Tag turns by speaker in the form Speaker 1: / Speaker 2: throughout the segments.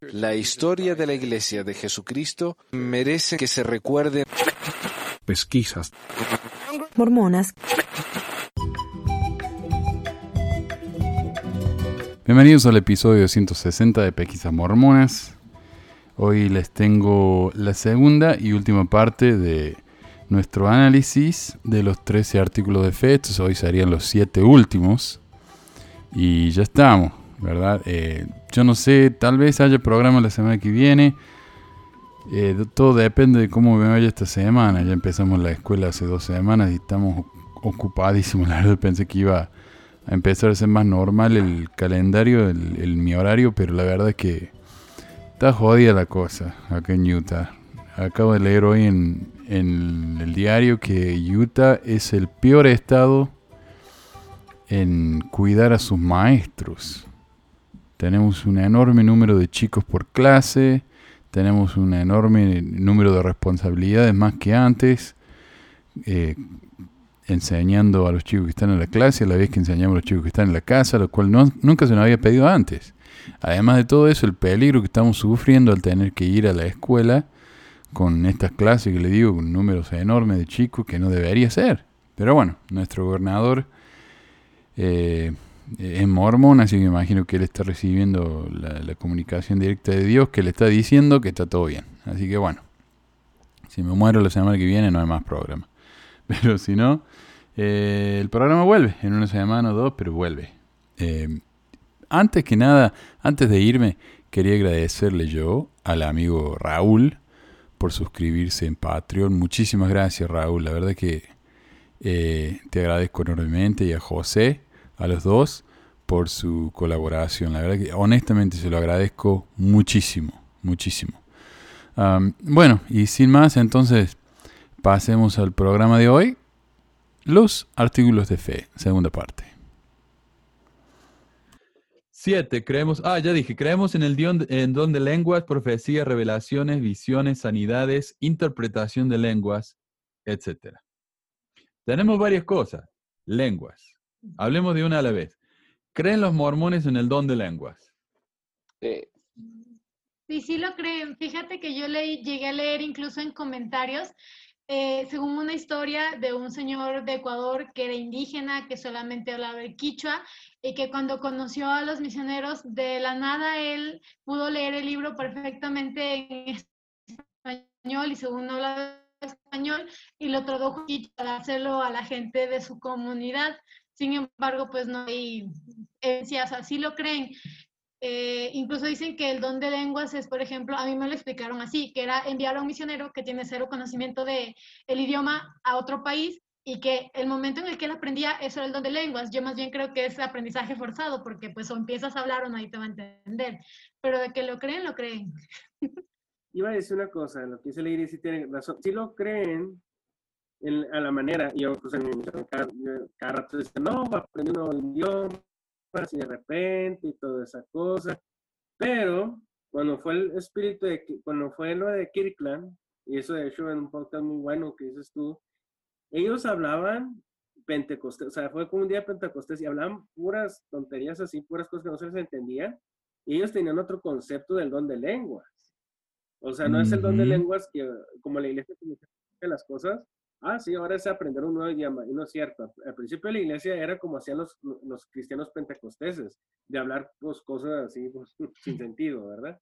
Speaker 1: La historia de la Iglesia de Jesucristo merece que se recuerde.
Speaker 2: Pesquisas.
Speaker 3: Mormonas.
Speaker 2: Bienvenidos al episodio 160 de Pesquisas Mormonas. Hoy les tengo la segunda y última parte de nuestro análisis de los 13 artículos de fe. Estos hoy serían los 7 últimos. Y ya estamos, ¿verdad? Eh, yo no sé, tal vez haya programa la semana que viene. Eh, todo depende de cómo me vaya esta semana. Ya empezamos la escuela hace dos semanas y estamos ocupadísimos. La verdad pensé que iba a empezar a ser más normal el calendario, el, mi horario, pero la verdad es que está jodida la cosa acá en Utah. Acabo de leer hoy en, en el diario que Utah es el peor estado en cuidar a sus maestros. Tenemos un enorme número de chicos por clase, tenemos un enorme número de responsabilidades más que antes, eh, enseñando a los chicos que están en la clase a la vez que enseñamos a los chicos que están en la casa, lo cual nunca se nos había pedido antes. Además de todo eso, el peligro que estamos sufriendo al tener que ir a la escuela con estas clases que le digo, con números enormes de chicos que no debería ser. Pero bueno, nuestro gobernador eh, es mormón, así que me imagino que él está recibiendo la, comunicación directa de Dios que le está diciendo que está todo bien. Así que bueno, si me muero la semana que viene no hay más programa. Pero si no, eh, el programa vuelve en una semana o dos, pero vuelve. Eh, antes que nada, antes de irme, quería agradecerle yo al amigo Raúl por suscribirse en Patreon. Muchísimas gracias Raúl, la verdad que te agradezco enormemente y a José a los dos por su colaboración. La verdad que honestamente se lo agradezco muchísimo, muchísimo. bueno, y sin más, entonces pasemos al programa de hoy. Los artículos de fe, segunda parte.
Speaker 4: Siete, creemos, ah, ya dije, creemos en el don, en don de lenguas, profecías, revelaciones, visiones, sanidades, interpretación de lenguas, etc. Tenemos varias cosas. Lenguas, Hablemos de una a la vez. ¿Creen los mormones en el don de lenguas?
Speaker 5: Sí. Sí, sí lo creen. Fíjate que yo leí, llegué a leer incluso en comentarios, eh, según una historia de un señor de Ecuador que era indígena, que solamente hablaba el quichua, y que cuando conoció a los misioneros, de la nada él pudo leer el libro perfectamente en español y según no hablaba español, y lo tradujo para hacerlo a la gente de su comunidad. Sin embargo, pues no hay evidencias, así lo creen. Eh, incluso dicen que el don de lenguas es, por ejemplo, a mí me lo explicaron así, que era enviar a un misionero que tiene cero conocimiento de el idioma a otro país y que el momento en el que él aprendía eso era el don de lenguas. Yo más bien creo que es aprendizaje forzado porque pues o empiezas a hablar o nadie te va a entender. Pero de que lo creen, lo creen.
Speaker 6: Iba a decir una cosa, lo que dice Leiri sí tiene razón. Si lo creen, a la manera, yo pues en cada, cada rato dice, no, va a aprender un nuevo idioma, así de repente y toda esa cosa. Pero cuando fue el espíritu de, cuando fue lo de Kirkland, y eso de hecho en un podcast muy bueno que dices tú, ellos hablaban Pentecostés, o sea, fue como un día Pentecostés y hablaban puras tonterías así, puras cosas que no se les entendían, y ellos tenían otro concepto del don de lenguas. O sea, no es el don de lenguas que, como la iglesia las cosas, ah, sí, ahora es aprender un nuevo idioma. Y no es cierto. Al principio la iglesia era como hacían los, los cristianos pentecosteses, de hablar pues, cosas así pues, sin sentido, ¿verdad?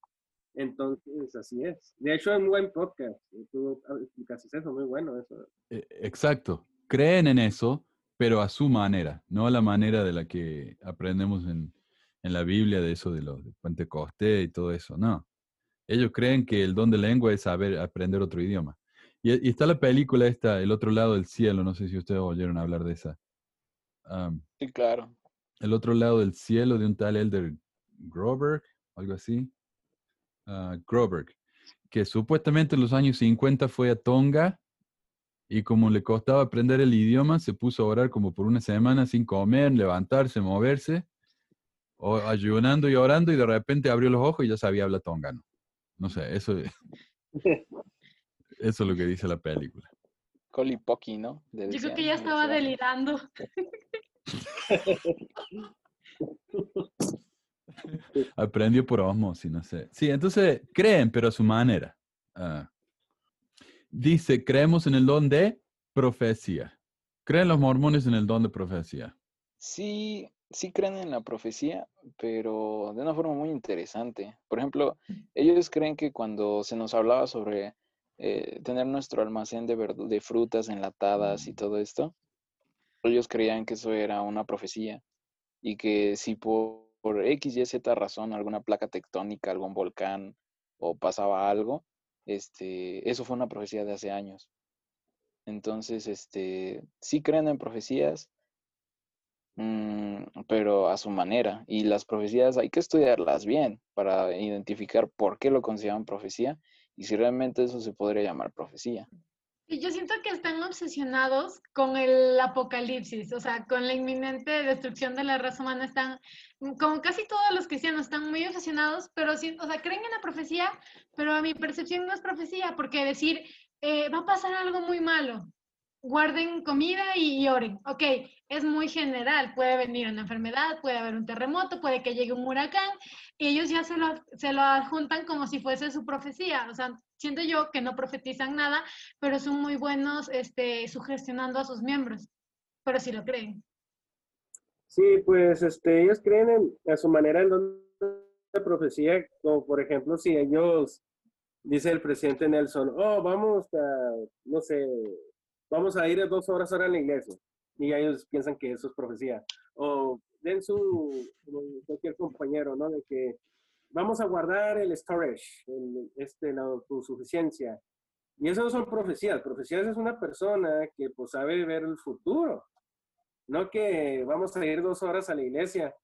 Speaker 6: Entonces, así es. De hecho, es un buen podcast. Tú explicaste eso, muy bueno eso.
Speaker 4: E, exacto. Creen en eso, pero a su manera, no a la manera de la que aprendemos en, en la Biblia de eso de los de Pentecostés y todo eso. No. Ellos creen que el don de lengua es saber aprender otro idioma. Y, está la película esta, El otro lado del cielo, no sé si ustedes oyeron hablar de esa.
Speaker 5: sí, claro.
Speaker 4: El otro lado del cielo de un tal Elder Groberg, algo así. Uh, Groberg, que supuestamente en los años 50 fue a Tonga y como le costaba aprender el idioma, se puso a orar como por una semana sin comer, levantarse, moverse, o ayunando y orando y de repente abrió los ojos y ya sabía hablar tongano. No sé, eso... Eso es lo que dice la película.
Speaker 5: Colipoki, ¿no? Yo creo que ya estaba delirando.
Speaker 2: Aprendió por osmosis, no sé. Sí, entonces creen, pero a su manera. Ah. Dice, creemos en el don de profecía. ¿Creen los mormones en el don de profecía?
Speaker 7: Sí, sí creen en la profecía, pero de una forma muy interesante. Por ejemplo, ellos creen que cuando se nos hablaba sobre eh, tener nuestro almacén de, de frutas enlatadas y todo esto, ellos creían que eso era una profecía y que si por, por X, Y, Z razón, alguna placa tectónica, algún volcán o pasaba algo, este, eso fue una profecía de hace años. Entonces, este, sí creen en profecías, mm, pero a su manera. Y las profecías hay que estudiarlas bien para identificar por qué lo consideran profecía y si realmente eso se podría llamar profecía.
Speaker 5: Y yo siento que están obsesionados con el apocalipsis, o sea, con la inminente destrucción de la raza humana. Están, como casi todos los cristianos, están muy obsesionados, pero o sea, creen en la profecía, pero a mi percepción no es profecía, porque decir, eh, va a pasar algo muy malo, guarden comida y, y oren. Ok, es muy general, puede venir una enfermedad, puede haber un terremoto, puede que llegue un huracán, y ellos ya se lo, se lo adjuntan como si fuese su profecía. O sea, siento yo que no profetizan nada, pero son muy buenos este, sugestionando a sus miembros, pero sí lo creen.
Speaker 6: Sí, pues este, ellos creen en, a su manera en don de profecía, como por ejemplo si ellos, dice el presidente Nelson, oh, vamos a, no sé, vamos a ir dos horas ahora a la iglesia, y ellos piensan que eso es profecía, o den su, cualquier compañero, ¿no? De que vamos a guardar el storage, el, este, la autosuficiencia, y eso no son profecías, profecías es una persona que pues sabe ver el futuro, no que vamos a ir dos horas a la iglesia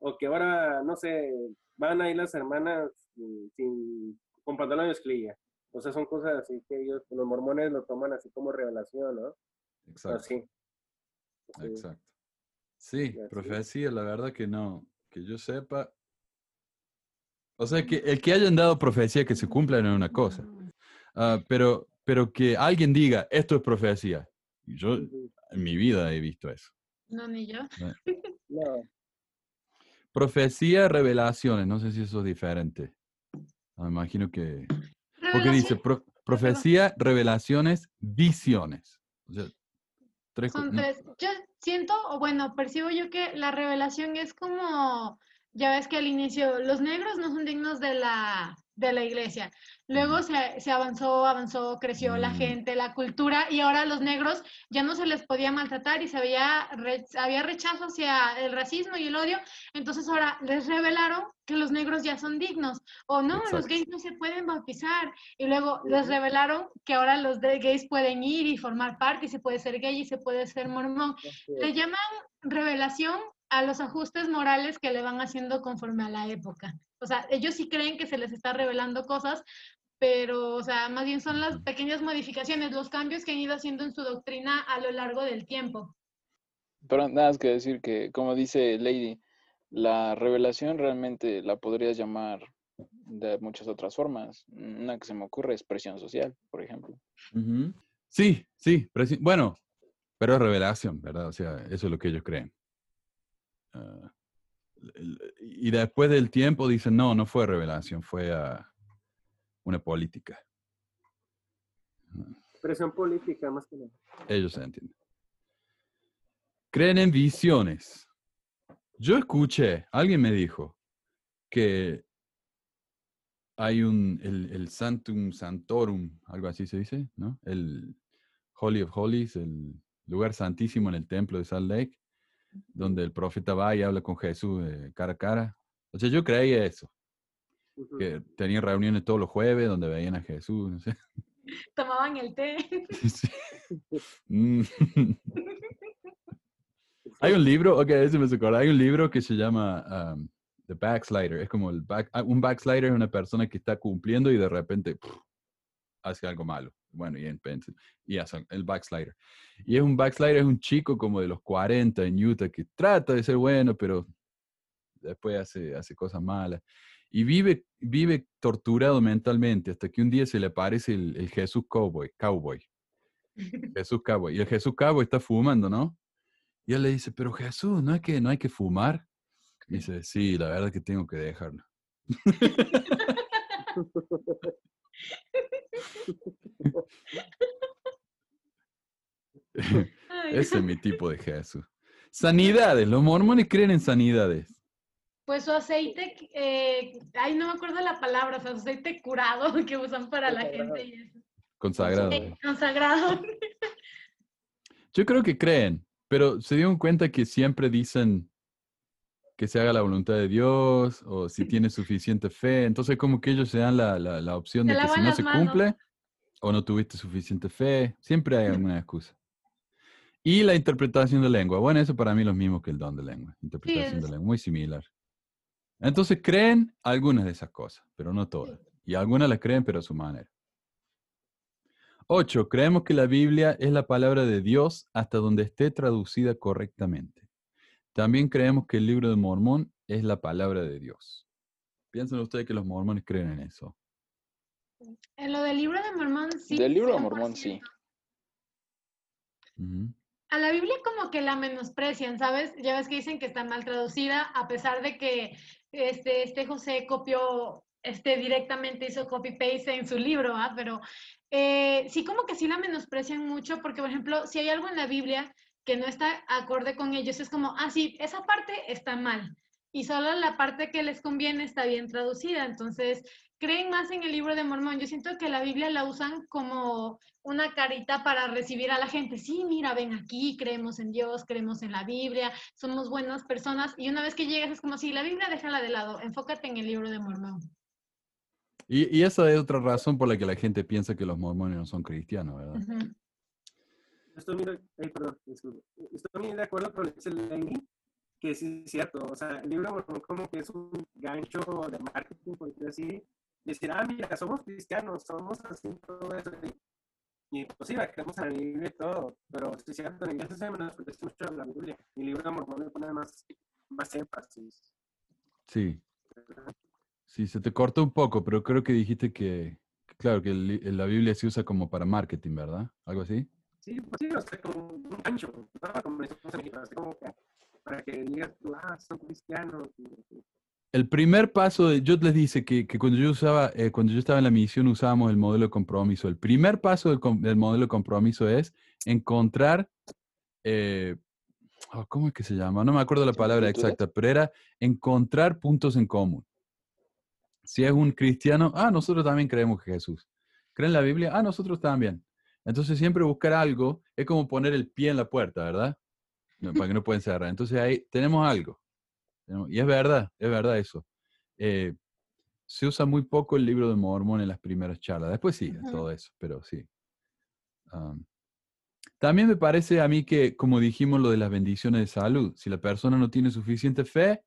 Speaker 6: o que ahora, no sé, van a ir las hermanas mm, sin, con pantalón de. O sea, son cosas así que ellos, los mormones lo toman así como revelación, ¿no?
Speaker 2: Exacto.
Speaker 6: Así.
Speaker 2: Exacto. Sí, profecía, la verdad que no, que yo sepa. O sea, que el que hayan dado profecía que se cumpla no es una cosa, Ah, pero, pero que alguien diga, esto es profecía. Yo en mi vida he visto eso.
Speaker 5: No, ni yo.
Speaker 6: No,
Speaker 2: Profecía, revelaciones, no sé si eso es diferente. Ah, Me imagino que... Porque dice pro- profecía, revelaciones, visiones. O sea, tres
Speaker 5: Son
Speaker 2: no,
Speaker 5: tres. Yo siento, o bueno, percibo yo que la revelación es como, ya ves que al inicio los negros no son dignos de la, de la iglesia. Luego se, se avanzó, avanzó, creció la
Speaker 2: Mm.
Speaker 5: gente, la cultura, y ahora los negros ya no se les podía maltratar y se había, re- había rechazo hacia el racismo y el odio. Entonces ahora les revelaron que los negros ya son dignos. O no, los gays no se pueden bautizar. Y luego les revelaron que ahora los de gays pueden ir y formar parte y se puede ser gay y se puede ser mormón. Le llaman revelación a los ajustes morales que le van haciendo conforme a la época. O sea, ellos sí creen que se les está revelando cosas, pero, o sea, más bien son las pequeñas modificaciones, los cambios que han ido haciendo en su doctrina a lo largo del tiempo.
Speaker 7: Pero nada más que decir que, como dice Lady, la revelación realmente la podrías llamar de muchas otras formas. Una que se me ocurre es presión social, por ejemplo.
Speaker 2: Sí, sí, bueno, pero es revelación, ¿verdad? O sea, eso es lo que ellos creen. El- y después del tiempo dicen, no, no fue revelación, fue una política.
Speaker 6: presión política más que nada.
Speaker 2: Ellos se entienden. Creen en visiones. Yo escuché, alguien me dijo que hay un, el, el Santum Santorum, algo así se dice, ¿no? El Holy of Holies, el lugar santísimo en el templo de Salt Lake, donde el profeta va y habla con Jesús eh, cara a cara. O sea, yo creía eso, que tenían reuniones todos los jueves donde veían a Jesús, no sé.
Speaker 5: Tomaban el té.
Speaker 2: Sí. Mm. Hay un libro, ok, eso me acordar, hay un libro que se llama um, The Backslider. Es como el back, ah, un backslider es una persona que está cumpliendo y de repente pff, hace algo malo. Bueno, y, en, pen- y hace el backslider. Y es un backslider, es un chico como de los 40 en Utah que trata de ser bueno, pero después hace, hace cosas malas. Y vive, vive torturado mentalmente hasta que un día se le aparece el, el Jesús Cowboy. Cowboy. Jesús Cowboy. Y el Jesús Cowboy está fumando, ¿no? Y él le dice, pero Jesús, no es que no hay que fumar. Dice, sí, la verdad que tengo que dejarlo. Ese es mi tipo de Jesús. Sanidades, los mormones creen en sanidades.
Speaker 5: Pues su aceite, eh, ay, no me acuerdo la palabra, o sea, su aceite curado que usan para la gente y eso.
Speaker 2: Consagrado.
Speaker 5: Consagrado.
Speaker 2: Yo creo que creen, pero se dieron cuenta que siempre dicen que se haga la voluntad de Dios o si tiene suficiente fe. Entonces como que ellos se dan la, la- la opción
Speaker 5: Se
Speaker 2: de que si no se
Speaker 5: manos.
Speaker 2: cumple o no tuviste suficiente fe, siempre hay alguna excusa. Y la interpretación de lengua. Bueno, eso para mí es lo mismo que el don de lengua. Interpretación de lengua, muy similar. Entonces creen algunas de esas cosas, pero no todas. Y algunas las creen, pero a su manera. Ocho, creemos que la Biblia es la palabra de Dios hasta donde esté traducida correctamente. También creemos que el libro de Mormón es la palabra de Dios. ¿Piensan ustedes que los mormones creen en eso?
Speaker 5: En lo del libro de Mormón, sí.
Speaker 7: Del libro de
Speaker 5: 100%.
Speaker 7: Mormón, sí.
Speaker 5: A la Biblia como que la menosprecian, ¿sabes? Ya ves que dicen que está mal traducida, a pesar de que este, este José copió, este directamente hizo copy-paste en su libro, ¿ah? Pero eh, sí como que sí la menosprecian mucho, porque por ejemplo, si hay algo en la Biblia que no está acorde con ellos, es como, ah, sí, esa parte está mal. Y solo la parte que les conviene está bien traducida. Entonces, creen más en el libro de Mormón. Yo siento que la Biblia la usan como una carita para recibir a la gente. Sí, mira, ven aquí, creemos en Dios, creemos en la Biblia, somos buenas personas. Y una vez que llegas es como si la Biblia déjala de lado, enfócate en el libro de Mormón.
Speaker 2: Y, y esa es otra razón por la que la gente piensa que los mormones no son cristianos.
Speaker 6: Estoy muy, de- ay, perdón, disculpe. Estoy muy de acuerdo con lo que dice Lenny, que sí es cierto. O sea, el libro como que es un gancho de marketing, por decir así. Decir, ah, mira, somos cristianos, somos así, todo eso. Y pues sí, creemos en la Biblia y todo, pero sí es cierto, en inglés se menosprecia mucho la Biblia. Y el libro de Mormón le pone más, más énfasis.
Speaker 2: Sí. Sí, se te cortó un poco, pero creo que dijiste que, claro, que el la Biblia se usa como para marketing, ¿verdad? ¿Algo así?
Speaker 6: Sí, pues sí, o sea, como un gancho, ¿no? Como decimos en México, así como que para que digas tú, ah, son cristianos.
Speaker 2: El primer paso, de, yo les dije que, que cuando yo usaba, eh, cuando yo estaba en la misión usábamos el modelo de compromiso. El primer paso del, modelo de compromiso es encontrar, eh, oh, ¿cómo es que se llama? No me acuerdo la palabra exacta, pero era encontrar puntos en común. Si es un cristiano, ah, nosotros también creemos que Jesús. ¿Creen la Biblia? Ah, nosotros también. Entonces siempre buscar algo es como poner el pie en la puerta, ¿verdad? Para que no pueden cerrar. Entonces ahí tenemos algo. Y es verdad, es verdad eso. Eh, se usa muy poco el libro de Mormón en las primeras charlas. Después sí,
Speaker 5: Ujú.
Speaker 2: todo eso, pero sí. Am, también me parece a mí que, como dijimos, lo de las bendiciones de salud, si la persona no tiene suficiente fe,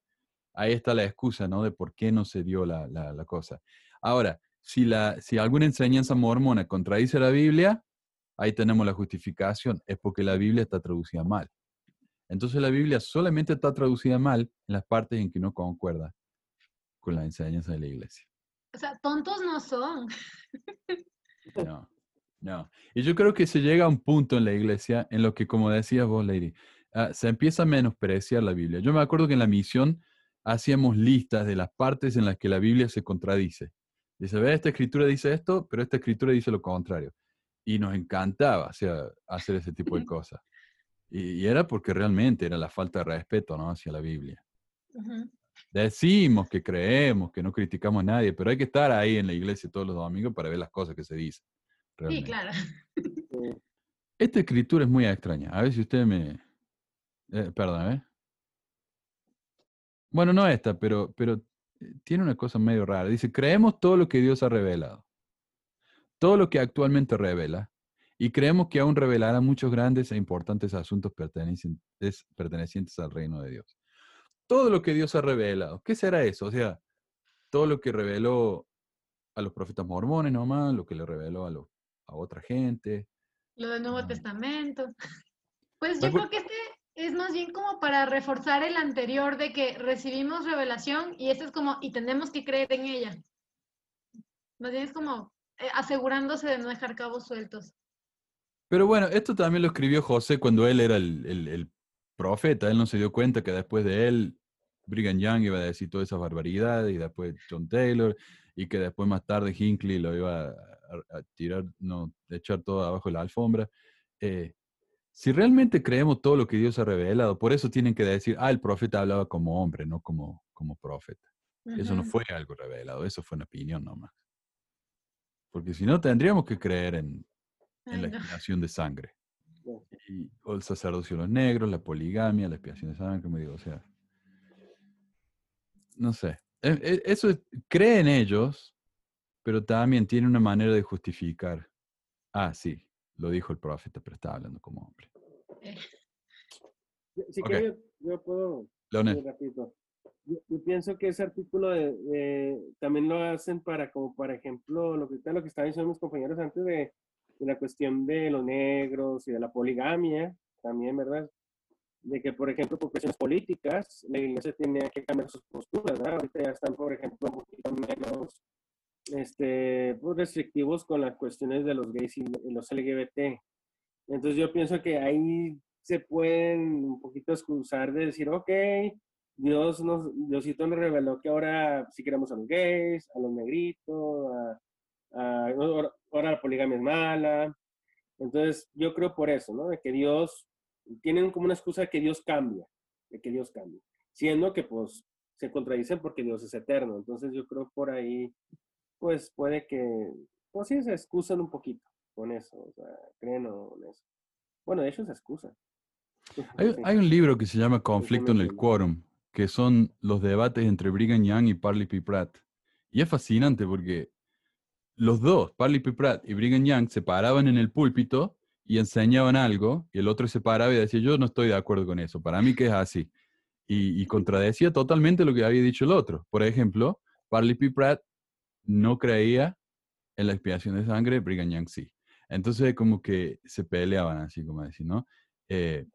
Speaker 2: ahí está la excusa, ¿no? De por qué no se dio la, la- la cosa. Ahora, si, la, si alguna enseñanza mormona contradice la Biblia, ahí tenemos la justificación, es porque la Biblia está traducida mal. Entonces la Biblia solamente está traducida mal en las partes en que no concuerda con la enseñanza de la iglesia.
Speaker 5: O sea, tontos no son.
Speaker 2: No, no. Y yo creo que se llega a un punto en la iglesia en lo que, como decías vos, Lady, ah, se empieza a menospreciar la Biblia. Yo me acuerdo que en la misión hacíamos listas de las partes en las que la Biblia se contradice. Dice, ve, esta escritura dice esto, pero esta escritura dice lo contrario. Y nos encantaba o sea, hacer ese tipo de cosas. Y, y era porque realmente era la falta de respeto ¿no? hacia la Biblia. Decimos que creemos, que no criticamos a nadie, pero hay que estar ahí en la iglesia todos los domingos para ver las cosas que se dicen.
Speaker 5: Sí, claro.
Speaker 2: Esta escritura es muy extraña. A ver si usted me... eh, perdón, ¿eh? Bueno, no esta, pero, pero eh, tiene una cosa medio rara. Dice, creemos todo lo que Dios ha revelado. Todo lo que actualmente revela. Y creemos que aún revelará muchos grandes e importantes asuntos pertenecientes, pertenecientes al reino de Dios. Todo lo que Dios ha revelado. ¿Qué será eso? O sea, todo lo que reveló a los profetas mormones nomás, lo que le reveló a, los, a otra gente.
Speaker 5: Lo del Nuevo
Speaker 2: Ah.
Speaker 5: Testamento. Pues yo creo que este es más bien como para reforzar el anterior de que recibimos revelación y este es como, y tenemos que creer en ella. Más bien es como asegurándose de no dejar cabos sueltos.
Speaker 2: Pero bueno, esto también lo escribió José cuando él era el, el- el profeta. Él no se dio cuenta que después de él Brigham Young iba a decir todas esas barbaridades y después John Taylor y que después más tarde Hinckley lo iba a, a- a tirar, no, echar todo abajo de la alfombra. Eh, si realmente creemos todo lo que Dios ha revelado, por eso tienen que decir, ah, el profeta hablaba como hombre, no como, como profeta. Eso no fue algo revelado, eso fue una opinión nomás. Porque si no, tendríamos que creer en, en
Speaker 5: Ay,
Speaker 2: la
Speaker 5: no.
Speaker 2: expiación de sangre. Y, o el sacerdocio de los negros, la poligamia, la expiación de sangre, como digo, o sea. No sé. E- e- Eso es- creen ellos, pero también tiene una manera de justificar. Ah, sí, lo dijo el profeta, pero estaba hablando como hombre.
Speaker 6: Si
Speaker 2: Ok.
Speaker 6: quiere, yo, yo puedo
Speaker 2: Leonel.
Speaker 6: Rapidito. Yo, yo pienso que ese artículo de, de- también lo hacen para, como por ejemplo, lo que, lo que estaban diciendo mis compañeros antes de, de la cuestión de los negros y de la poligamia, también, ¿verdad? De que, por ejemplo, por cuestiones políticas, la iglesia tenía que cambiar sus posturas, ¿verdad? Ahorita ya están, por ejemplo, un poquito menos este, pues, restrictivos con las cuestiones de los gays y los LGBT. Entonces yo pienso que ahí se pueden un poquito excusar de decir, ok, Dios nos, Diosito nos reveló que ahora sí queremos a los gays, a los negritos, a, a- ahora la poligamia es mala. Entonces yo creo por eso, ¿no? De que Dios, tienen como una excusa de que Dios cambia, de que Dios cambia. Siendo que pues se contradicen porque Dios es eterno. Entonces yo creo por ahí, pues puede que, pues sí, se excusan un poquito con eso, o sea, creen o en eso. Bueno, de hecho se excusan.
Speaker 2: Hay, hay un libro que se llama Conflicto en el. Quórum, que son los debates entre Brigham Young y Parley P. Pratt. Y es fascinante porque los dos, Parley P. Pratt y Brigham Young, se paraban en el púlpito y enseñaban algo, y el otro se paraba y decía, yo no estoy de acuerdo con eso, para mí que es así. Y, contradecía totalmente lo que había dicho el otro. Por ejemplo, Parley P. Pratt no creía en la expiación de sangre, Brigham Young sí. Entonces como que se peleaban así, como decir, ¿no? Eh,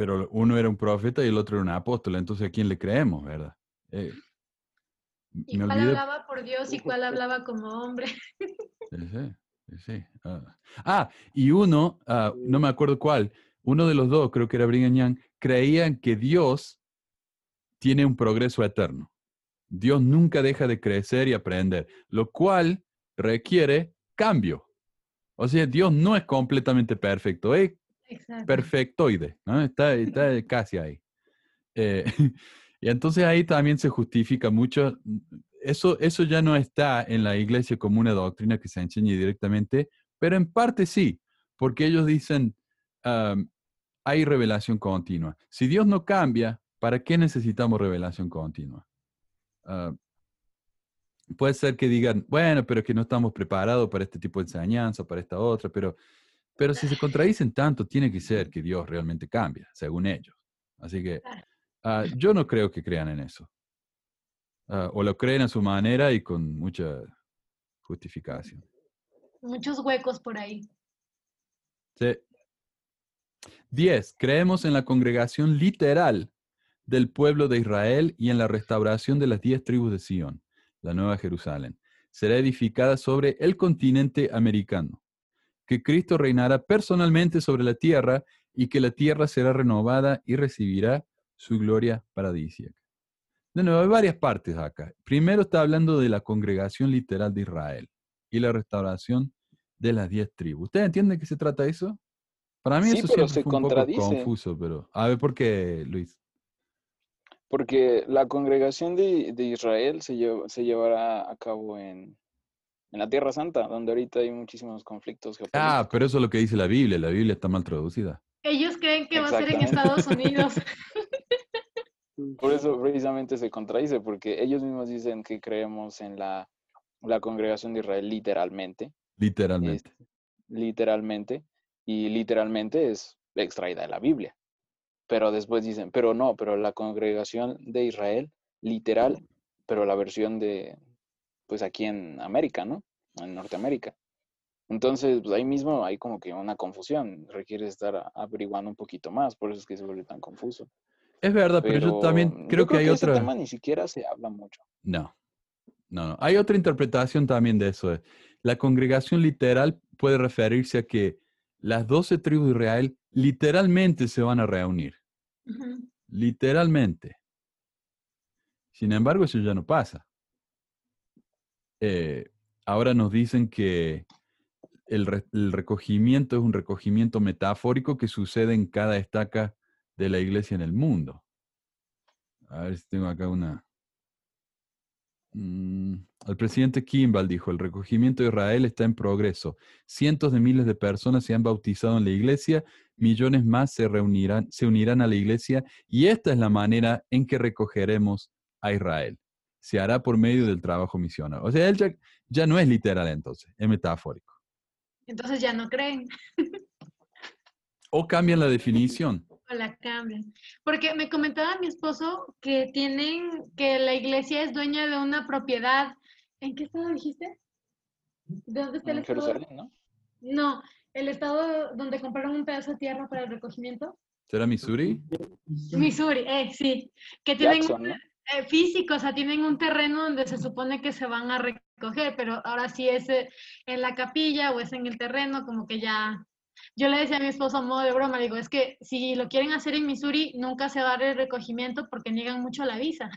Speaker 2: pero uno era un profeta y el otro era un apóstol, entonces ¿a quién le creemos, verdad? Eh,
Speaker 5: ¿Y cuál
Speaker 2: olvidé.
Speaker 5: hablaba por Dios y cuál hablaba como hombre?
Speaker 2: Sí, sí, sí. Ah, Ah, y uno, ah, no me acuerdo cuál, uno de los dos, creo que era Brigham Young, creían que Dios tiene un progreso eterno. Dios nunca deja de crecer y aprender, lo cual requiere cambio. O sea, Dios no es completamente perfecto, es
Speaker 5: Exacto.
Speaker 2: perfectoide, ¿no? Está, está casi ahí. Eh, y entonces ahí también se justifica mucho. Eso, eso ya no está en la iglesia como una doctrina que se enseñe directamente, pero en parte sí, porque ellos dicen, am, hay revelación continua. Si Dios no cambia, ¿para qué necesitamos revelación continua? Ah, puede ser que digan, bueno, pero que no estamos preparados para este tipo de enseñanza, para esta otra, pero, pero si se contradicen tanto, tiene que ser que Dios realmente cambia, según ellos. Así que ah, yo no creo que crean en eso. Ah, o lo creen a su manera y con mucha justificación.
Speaker 5: Muchos huecos por ahí.
Speaker 2: Sí. 10. Creemos en la congregación literal del pueblo de Israel y en la restauración de las diez tribus de Sión, la Nueva Jerusalén. Será edificada sobre el continente americano. Que Cristo reinará personalmente sobre la tierra y que la tierra será renovada y recibirá su gloria paradisíaca. De nuevo, hay varias partes acá. Primero está hablando de la congregación literal de Israel y la restauración de las diez tribus. ¿Ustedes entienden de qué se trata eso? Para mí
Speaker 7: Sí,
Speaker 2: eso
Speaker 7: pero se
Speaker 2: fue un poco
Speaker 7: contradice.
Speaker 2: confuso, pero a ver por qué, Luis.
Speaker 7: Porque la congregación de, de Israel se, llev- se llevará a cabo en, en la Tierra Santa, donde ahorita hay muchísimos conflictos
Speaker 2: Ah,
Speaker 7: geopolíticos.
Speaker 2: pero eso es lo que dice la Biblia. La Biblia está mal traducida.
Speaker 5: Ellos creen que va a ser en. Estados Unidos.
Speaker 7: Por eso precisamente se contradice, porque ellos mismos dicen que creemos en la, la congregación de Israel literalmente,
Speaker 2: Literalmente.
Speaker 7: literalmente, y literalmente es extraída de la Biblia. Pero después dicen, pero no, pero la congregación de Israel, literal, pero la versión de, pues aquí en América, ¿no? En Norteamérica. Entonces, pues ahí mismo hay como que una confusión, requiere estar averiguando un poquito más, por eso es que se vuelve tan confuso.
Speaker 2: Es verdad, pero, yo también
Speaker 7: yo
Speaker 2: creo que hay
Speaker 7: ese
Speaker 2: otra.
Speaker 7: tema ni siquiera se habla mucho.
Speaker 2: No, no, no. Hay otra interpretación también de eso. eh. La congregación literal puede referirse a que las doce tribus de Israel literalmente se van a reunir. Literalmente. Sin embargo, eso ya no pasa. Eh, ahora nos dicen que el, re- el recogimiento es un recogimiento metafórico que sucede en cada estaca de la iglesia en el mundo. A ver si tengo acá una. Mm, el presidente Kimball dijo, el recogimiento de Israel está en progreso. Cientos de miles de personas se han bautizado en la iglesia, millones más se reunirán, se unirán a la iglesia y esta es la manera en que recogeremos a Israel. Se hará por medio del trabajo misionero. O sea, él ya, ya no es literal entonces, es metafórico.
Speaker 5: Entonces ya no creen
Speaker 2: O cambian la definición.
Speaker 5: o la cambian. Porque me comentaba mi esposo que tienen, que la iglesia es dueña de una propiedad. ¿En qué estado dijiste? ¿De dónde está el
Speaker 7: En
Speaker 5: estado?
Speaker 7: Jerusalén, ¿no?
Speaker 5: No, el estado donde compraron un pedazo de tierra para el recogimiento.
Speaker 2: ¿Será Missouri?
Speaker 5: Missouri, eh, sí. Que tienen
Speaker 7: Jackson, ¿no?
Speaker 5: Eh, físico, o sea, tienen un terreno donde se supone que se van a recoger, pero ahora sí es eh, en la capilla o es en el terreno, como que ya. Yo le decía a mi esposo a modo de broma, digo, es que si lo quieren hacer en Missouri, nunca se va a dar el recogimiento porque niegan mucho la visa.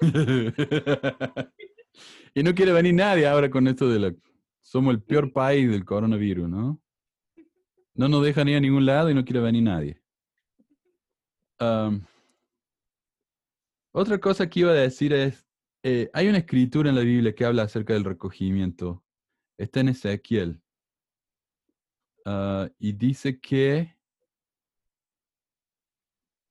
Speaker 2: y no quiere venir nadie ahora con esto de la... Somos el peor país del coronavirus, ¿no? No nos dejan ir a ningún lado y no quiere venir nadie. Am, otra cosa que iba a decir es, eh, hay una escritura en la Biblia que habla acerca del recogimiento. Está en Ezequiel. Ah, y dice que...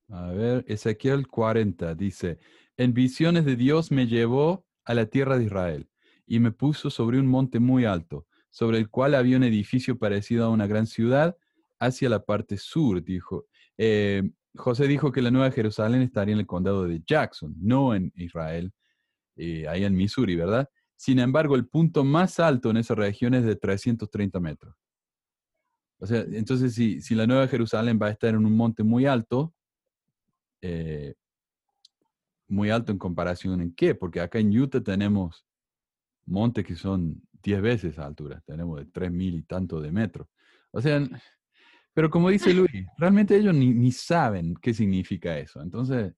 Speaker 2: A ver, Ezequiel 40 dice, en visiones de Dios me llevó a la tierra de Israel y me puso sobre un monte muy alto, sobre el cual había un edificio parecido a una gran ciudad hacia la parte sur, dijo. Eh, José dijo que la Nueva Jerusalén estaría en el condado de Jackson, no en Israel, eh, ahí en Missouri, ¿verdad? Sin embargo, el punto más alto en esa región es de 330 metros. O sea, entonces si, si la Nueva Jerusalén va a estar en un monte muy alto, eh, muy alto en comparación en qué? Porque acá en Utah tenemos montes que son 10 veces esa altura, tenemos de 3.000 y tanto de metros. O sea, pero como dice Luis, realmente ellos ni, ni saben qué significa eso. Entonces,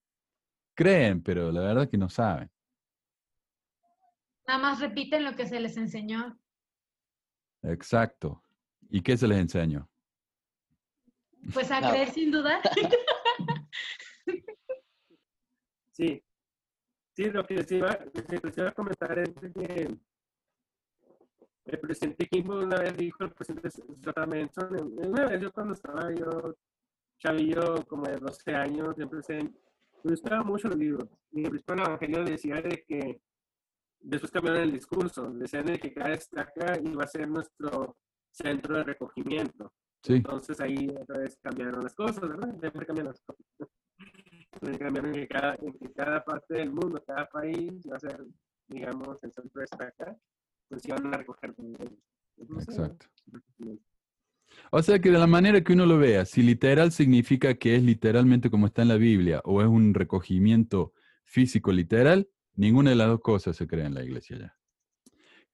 Speaker 2: creen, pero la verdad es que no saben.
Speaker 5: Nada más repiten lo que se les enseñó.
Speaker 2: Exacto. ¿Y qué se les enseño?
Speaker 5: Pues a creer sin duda.
Speaker 6: Sí. Sí, lo que les iba, lo que les iba a comentar es que el presidente Kimball una vez dijo, el presidente. Benson, una vez yo cuando estaba yo chavillo como de 12 años, siempre se me gustaba mucho los libros. Y el principio del evangelio decía de que después cambiaron el discurso, decían de que cada estaca iba a ser nuestro centro de recogimiento.
Speaker 2: Sí,
Speaker 6: Entonces ahí otra vez cambiaron las cosas, ¿verdad? Siempre cambian las cosas. Cambiaron que cada, que cada parte del mundo, cada país va a ser, digamos, el centro de estaca, pues iban a recoger. No sé,
Speaker 2: exacto. O sea que de la manera que uno lo vea, si literal significa que es literalmente como está en la Biblia o es un recogimiento físico literal, ninguna de las dos cosas se cree en la iglesia ya.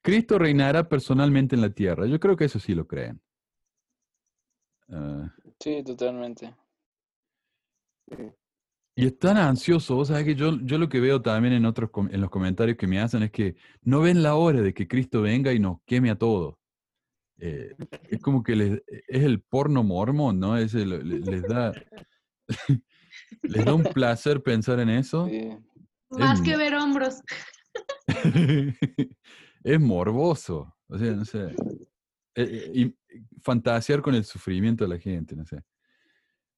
Speaker 2: Cristo reinará personalmente en la tierra. Yo creo que eso sí lo creen. Ah,
Speaker 7: Sí, totalmente.
Speaker 2: Y están ansiosos, o sea que yo, yo lo que veo también en otros com- en los comentarios que me hacen es que no ven la hora de que Cristo venga y nos queme a todos. Eh, es como que les- es el porno mormón, ¿no? Es el- les da les da un placer pensar en eso.
Speaker 7: Sí.
Speaker 5: Más que ver hombros.
Speaker 2: es morboso, o sea, no sé. Eh, eh, y fantasear con el sufrimiento de la gente, no sé.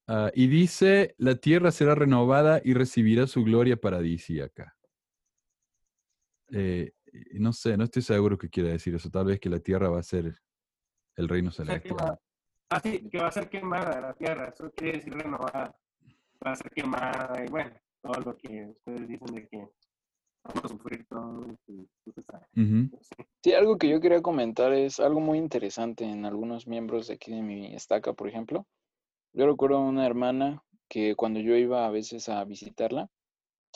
Speaker 2: Ah, y dice, la tierra será renovada y recibirá su gloria paradisíaca. Eh, y no sé, no estoy seguro qué quiere decir eso. Tal vez que la tierra va a ser el reino celestial.
Speaker 6: va- Así que va a ser quemada la tierra, eso quiere decir renovada. Va a ser quemada y bueno, todo lo que ustedes dicen de que vamos a sufrir todo. y pues, ah, sí.
Speaker 7: Sí, algo que yo quería comentar es algo muy interesante en algunos miembros de aquí de mi estaca, por ejemplo. Yo recuerdo una hermana que cuando yo iba a veces a visitarla,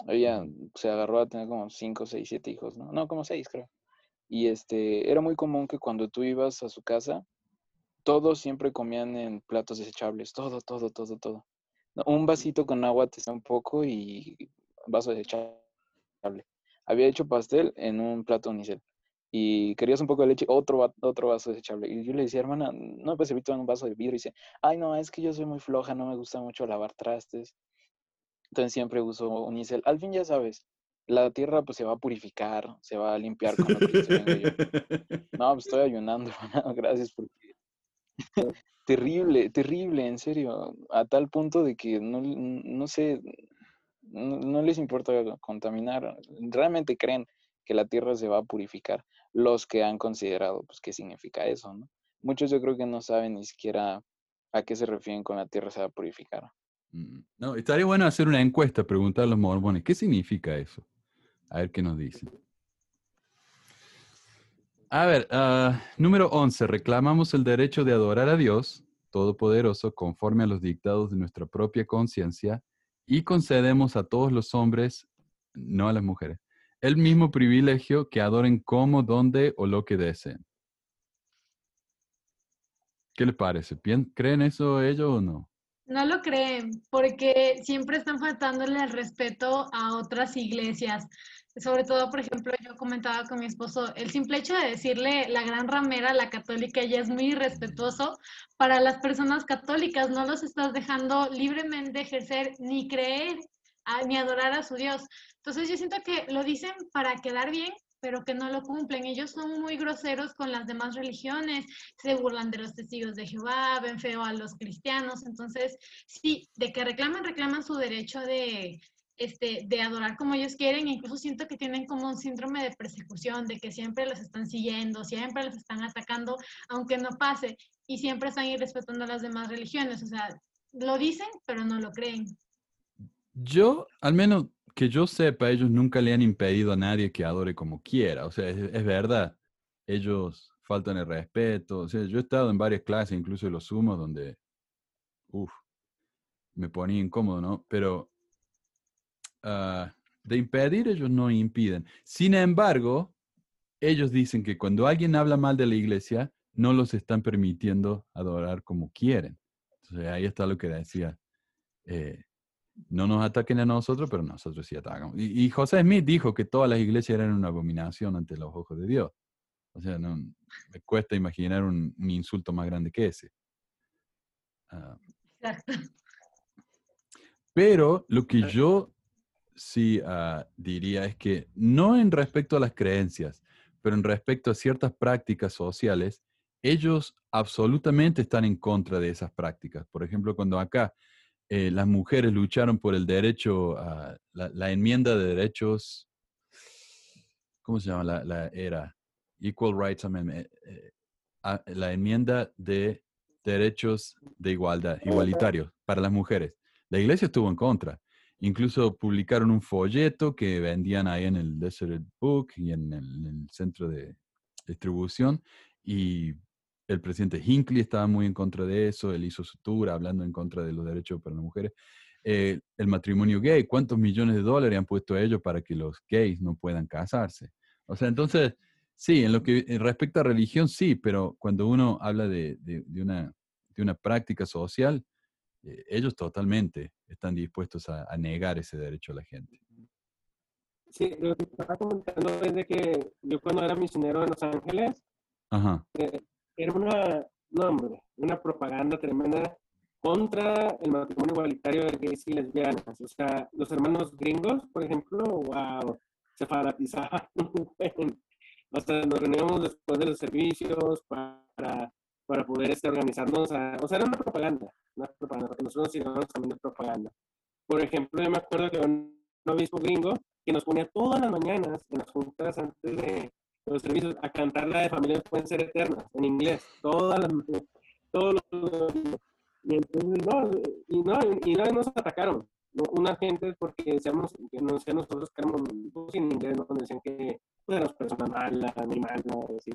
Speaker 7: ella se agarró a tener como 5, 6, 7 hijos, ¿no? No, como 6 creo. Y este, era muy común que cuando tú ibas a su casa, todos siempre comían en platos desechables, todo, todo, todo, todo. Un vasito con agua te está un poco y vaso desechable. Había hecho pastel en un plato unicel y querías un poco de leche, otro, otro vaso desechable. Y yo le decía, hermana, no me servir en un vaso de vidrio. Y dice, ay, no, es que yo soy muy floja, no me gusta mucho lavar trastes. Entonces siempre uso unicel. Al fin ya sabes, la tierra pues se va a purificar, se va a limpiar con lo que se venga yo. No, pues estoy ayunando, hermano, gracias porque... terrible, terrible, en serio, a tal punto de que no, no sé, no, no les importa contaminar, realmente creen que la tierra se va a purificar, los que han considerado, pues, qué significa eso, ¿no? Muchos yo creo que no saben ni siquiera a qué se refieren con la tierra se va a purificar.
Speaker 2: Mm, No, estaría bueno hacer una encuesta, preguntar a los mormones, ¿qué significa eso? A ver qué nos dicen. A ver, ah, número 11. Reclamamos el derecho de adorar a Dios Todopoderoso conforme a los dictados de nuestra propia conciencia y concedemos a todos los hombres, no a las mujeres, el mismo privilegio que adoren como, donde o lo que deseen. ¿Qué les parece? ¿Pien- ¿Creen eso ellos o no?
Speaker 5: No lo creen, porque siempre están faltándole el respeto a otras iglesias. Sobre todo, por ejemplo, yo comentaba con mi esposo, el simple hecho de decirle la gran ramera, la católica, ya es muy irrespetuoso para las personas católicas. No los estás dejando libremente ejercer ni creer a- ni adorar a su Dios. Entonces yo siento que lo dicen para quedar bien, pero que no lo cumplen. Ellos son muy groseros con las demás religiones, se burlan de los testigos de Jehová, ven feo a los cristianos. Entonces, sí, de que reclaman, reclaman su derecho de, este, de adorar como ellos quieren. Incluso siento que tienen como un síndrome de persecución, de que siempre los están siguiendo, siempre los están atacando, aunque no pase, y siempre están irrespetando a las demás religiones. O sea, lo dicen, pero no lo creen.
Speaker 2: Yo, al menos que yo sepa, ellos nunca le han impedido a nadie que adore como quiera. O sea, es, verdad. Ellos faltan el respeto. O sea, yo he estado en varias clases, incluso en los sumos, donde, uff, me ponía incómodo, ¿no? Pero ah, de impedir, ellos no impiden. Sin embargo, ellos dicen que cuando alguien habla mal de la iglesia, no los están permitiendo adorar como quieren. Entonces, ahí está lo que decía. eh, no nos ataquen a nosotros, pero nosotros sí atacamos. Y, y José Smith dijo que todas las iglesias eran una abominación ante los ojos de Dios. O sea, no, me cuesta imaginar un, un insulto más grande que ese. Ah,
Speaker 5: Exacto.
Speaker 2: pero lo que yo sí ah, diría es que no en respecto a las creencias, pero en respecto a ciertas prácticas sociales, ellos absolutamente están en contra de esas prácticas. Por ejemplo, cuando acá eh, las mujeres lucharon por el derecho, a la, la enmienda de derechos, ¿cómo se llama? La, la era Equal Rights Amendment, eh, eh, a- la enmienda de derechos de igualdad, igualitarios para las mujeres. La iglesia estuvo en contra. Incluso publicaron un folleto que vendían ahí en el Desert Book y en el, en el centro de distribución. Y el presidente Hinckley estaba muy en contra de eso. Él hizo su tour hablando en contra de los derechos para las mujeres. Eh, el matrimonio gay, ¿cuántos millones de dólares han puesto ellos para que los gays no puedan casarse? O sea, entonces, sí, en lo que en respecto a religión, sí, pero cuando uno habla de, de- de una, de una práctica social, eh, ellos totalmente están dispuestos a, a negar ese derecho a la gente.
Speaker 6: Sí, lo que estaba comentando es de que yo cuando era misionero en Los Ángeles,
Speaker 2: Ajá.
Speaker 6: eh, era una, no, hombre, una propaganda tremenda contra el matrimonio igualitario de gays y lesbianas. O sea, los hermanos gringos, por ejemplo, wow, se fanatizaban. o sea, nos reuníamos después de los servicios para, para poder este, organizarnos. a- o sea, era una propaganda, una propaganda, porque nosotros íbamos también propaganda. Por ejemplo, yo me acuerdo que un obispo gringo que nos ponía todas las mañanas en las juntas antes de los servicios a cantar la de familias pueden ser eternas en inglés, todas las todos los y entonces no, y no, y no nos atacaron una gente porque decíamos que no decían nosotros que éramos en inglés, no nos decían que pues, éramos personas malas, ni malas, así.